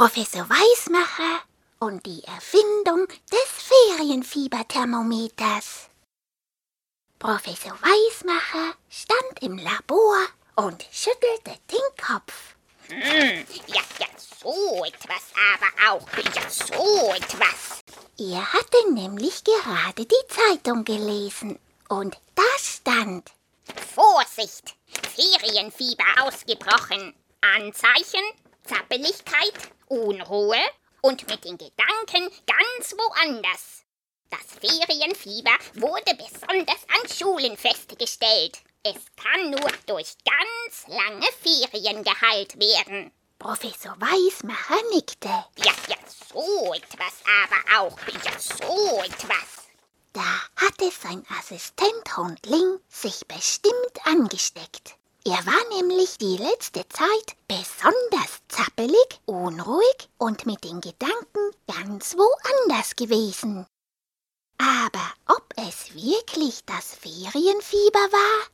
Professor Weismacher und die Erfindung des Ferienfieberthermometers. Professor Weismacher stand im Labor und schüttelte den Kopf. Hm, ja, ja, so etwas aber auch. Ja, so etwas. Er hatte nämlich gerade die Zeitung gelesen und da stand Vorsicht! Ferienfieber ausgebrochen. Anzeichen, Zappeligkeit, Unruhe und mit den Gedanken ganz woanders. Das Ferienfieber wurde besonders an Schulen festgestellt. Es kann nur durch ganz lange Ferien geheilt werden. Professor Weismacher nickte. Ja, ja, so etwas aber auch. Ja, so etwas. Da hatte sein Assistent Hundling sich bestimmt angesteckt. Er war nämlich die letzte Zeit besonders zappelig, unruhig und mit den Gedanken ganz woanders gewesen. Aber ob es wirklich das Ferienfieber war?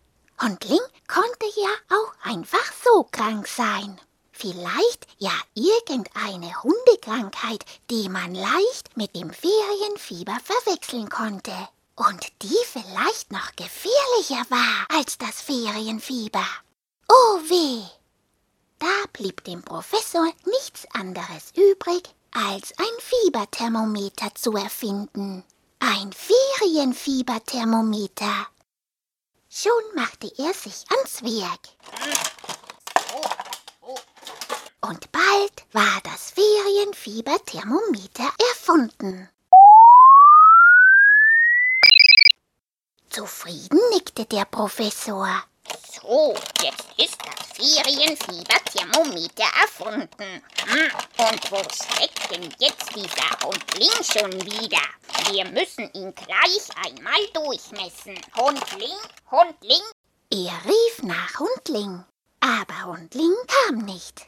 Hundling konnte ja auch einfach so krank sein. Vielleicht ja irgendeine Hundekrankheit, die man leicht mit dem Ferienfieber verwechseln konnte. Und die vielleicht noch gefährlicher war als das Ferienfieber. Oh weh! Da blieb dem Professor nichts anderes übrig, als ein Fieberthermometer zu erfinden. Ein Ferienfieberthermometer. Schon machte er sich ans Werk. Und bald war das Ferienfieberthermometer erfunden. Zufrieden nickte der Professor. So, jetzt ist das Ferienfieberthermometer erfunden. Hm, und wo steckt denn jetzt dieser Hundling schon wieder? Wir müssen ihn gleich einmal durchmessen. Hundling, Hundling. Er rief nach Hundling, aber Hundling kam nicht.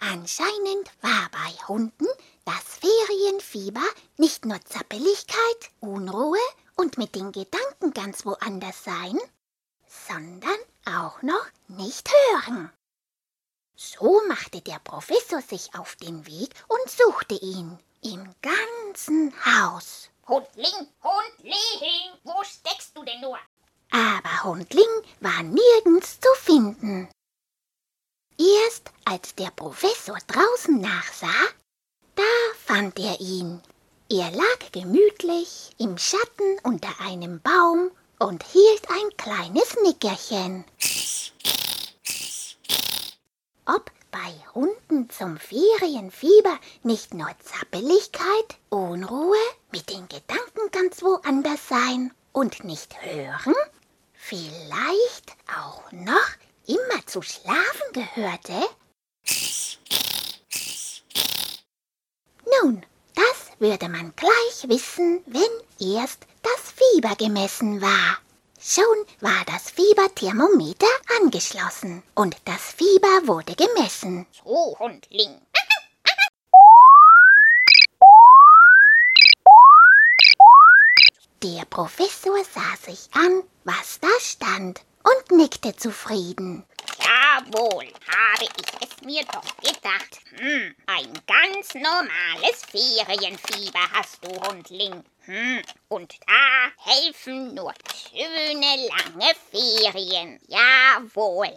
Anscheinend war bei Hunden das Ferienfieber nicht nur Zappeligkeit, Unruhe mit den Gedanken ganz woanders sein, sondern auch noch nicht hören. So machte der Professor sich auf den Weg und suchte ihn im ganzen Haus. Hundling, Hundling, wo steckst du denn nur? Aber Hundling war nirgends zu finden. Erst als der Professor draußen nachsah, da fand er ihn. Er lag gemütlich im Schatten unter einem Baum und hielt ein kleines Nickerchen. Ob bei Hunden zum Ferienfieber nicht nur Zappeligkeit, Unruhe, mit den Gedanken ganz woanders sein und nicht hören? Vielleicht auch noch immer zu schlafen gehörte? Nun, das würde man gleich wissen, wenn erst das Fieber gemessen war. Schon war das Fieberthermometer angeschlossen und das Fieber wurde gemessen. So, Hundling. Der Professor sah sich an, was da stand und nickte zufrieden. Jawohl, habe ich es mir doch gedacht. Hm, ein ganz normales Ferienfieber hast du, Hundling. Hm, und da helfen nur schöne lange Ferien. Jawohl.